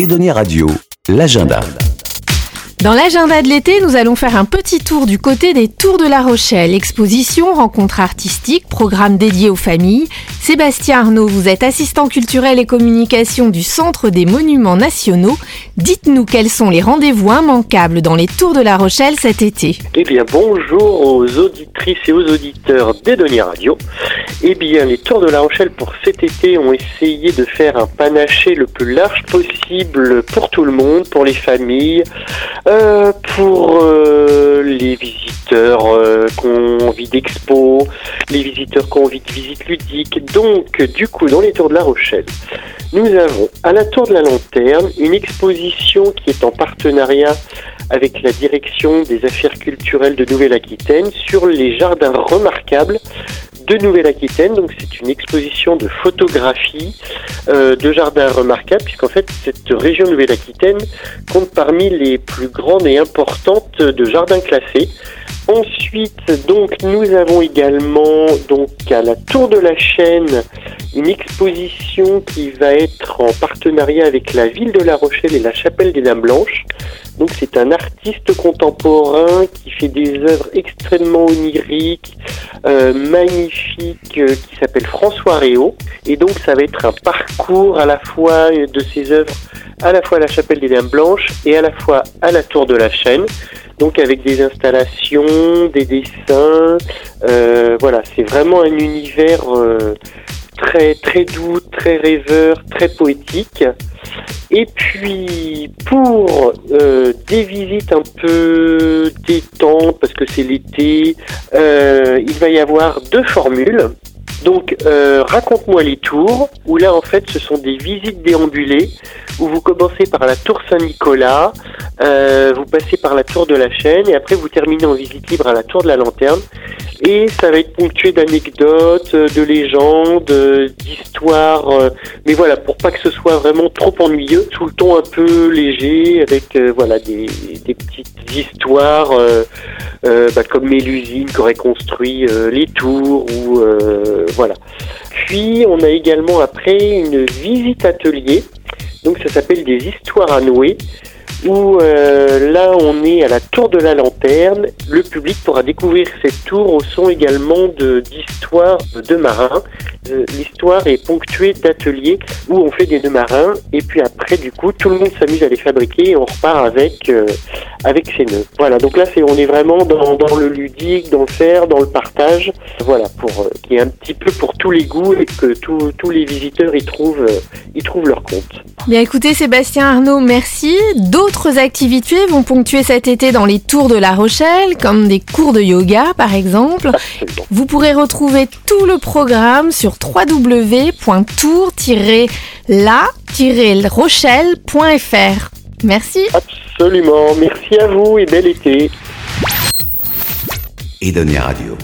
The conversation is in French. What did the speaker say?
Edonia Radio, l'agenda. Dans l'agenda de l'été, nous allons faire un petit tour du côté des Tours de la Rochelle. Exposition, rencontres artistiques, programme dédié aux familles. Sébastien Arnaud, vous êtes assistant culturel et communication du Centre des Monuments Nationaux. Dites-nous quels sont les rendez-vous immanquables dans les Tours de la Rochelle cet été. Eh bien, bonjour aux auditrices et aux auditeurs d'Edonia Radio. Eh bien, les Tours de la Rochelle pour cet été ont essayé de faire un panaché le plus large possible pour tout le monde, pour les familles, euh, pour euh, les visiteurs euh, qui ont envie d'expo, les visiteurs qui ont envie de visite ludique. Donc, du coup, dans les Tours de la Rochelle, nous avons à la Tour de la Lanterne une exposition qui est en partenariat avec la direction des affaires culturelles de Nouvelle-Aquitaine sur les jardins remarquables de Nouvelle-Aquitaine. Donc c'est une exposition de photographie euh, de jardins remarquables, puisqu'en fait cette région Nouvelle-Aquitaine compte parmi les plus grandes et importantes de jardins classés. Ensuite, donc, nous avons également, donc, à la Tour de la Chaîne, une exposition qui va être en partenariat avec la ville de La Rochelle et la Chapelle des Dames Blanches. Donc, c'est un artiste contemporain qui fait des œuvres extrêmement oniriques, euh, magnifiques, euh, qui s'appelle François Réau. Et donc, ça va être un parcours à la fois de ses œuvres, à la fois à la Chapelle des Dames Blanches et à la fois à la Tour de la Chaîne donc avec des installations, des dessins. Euh, voilà, c'est vraiment un univers très très doux, très rêveur, très poétique. Et puis pour euh, des visites un peu détentes, parce que c'est l'été, il va y avoir deux formules. Donc raconte-moi les tours, où là en fait ce sont des visites déambulées, où vous commencez par la tour Saint-Nicolas, euh, vous passez par la tour de la chaîne et après vous terminez en visite libre à la tour de la lanterne. Et ça va être ponctué d'anecdotes, euh, de légendes, euh, d'histoires. mais voilà, pour pas que ce soit vraiment trop ennuyeux, tout le ton un peu léger, avec voilà des, petites histoires bah, comme Mélusine qui aurait construit les tours ou voilà. Puis on a également après une visite atelier. Donc ça s'appelle des histoires à nouer où euh, là on est à la tour de la lanterne. Le public pourra découvrir cette tour au son également d'histoires de, marins. Euh, l'histoire est ponctuée d'ateliers où on fait des nœuds marins et puis après du coup tout le monde s'amuse à les fabriquer et on repart avec euh, avec ces nœuds. Voilà, donc là c'est on est vraiment dans, dans, le ludique, dans le faire, dans le partage. Voilà, pour qui est un petit peu pour tous les goûts et que tous les visiteurs y trouvent y trouvent leur compte. Bien écoutez Sébastien Arnaud, merci. D'autres activités vont ponctuer cet été dans les tours de La Rochelle, comme des cours de yoga par exemple. Vous pourrez retrouver tout le programme sur www.tour-la-rochelle.fr. Merci. Absolument, merci à vous et bel été. Edonia Radio.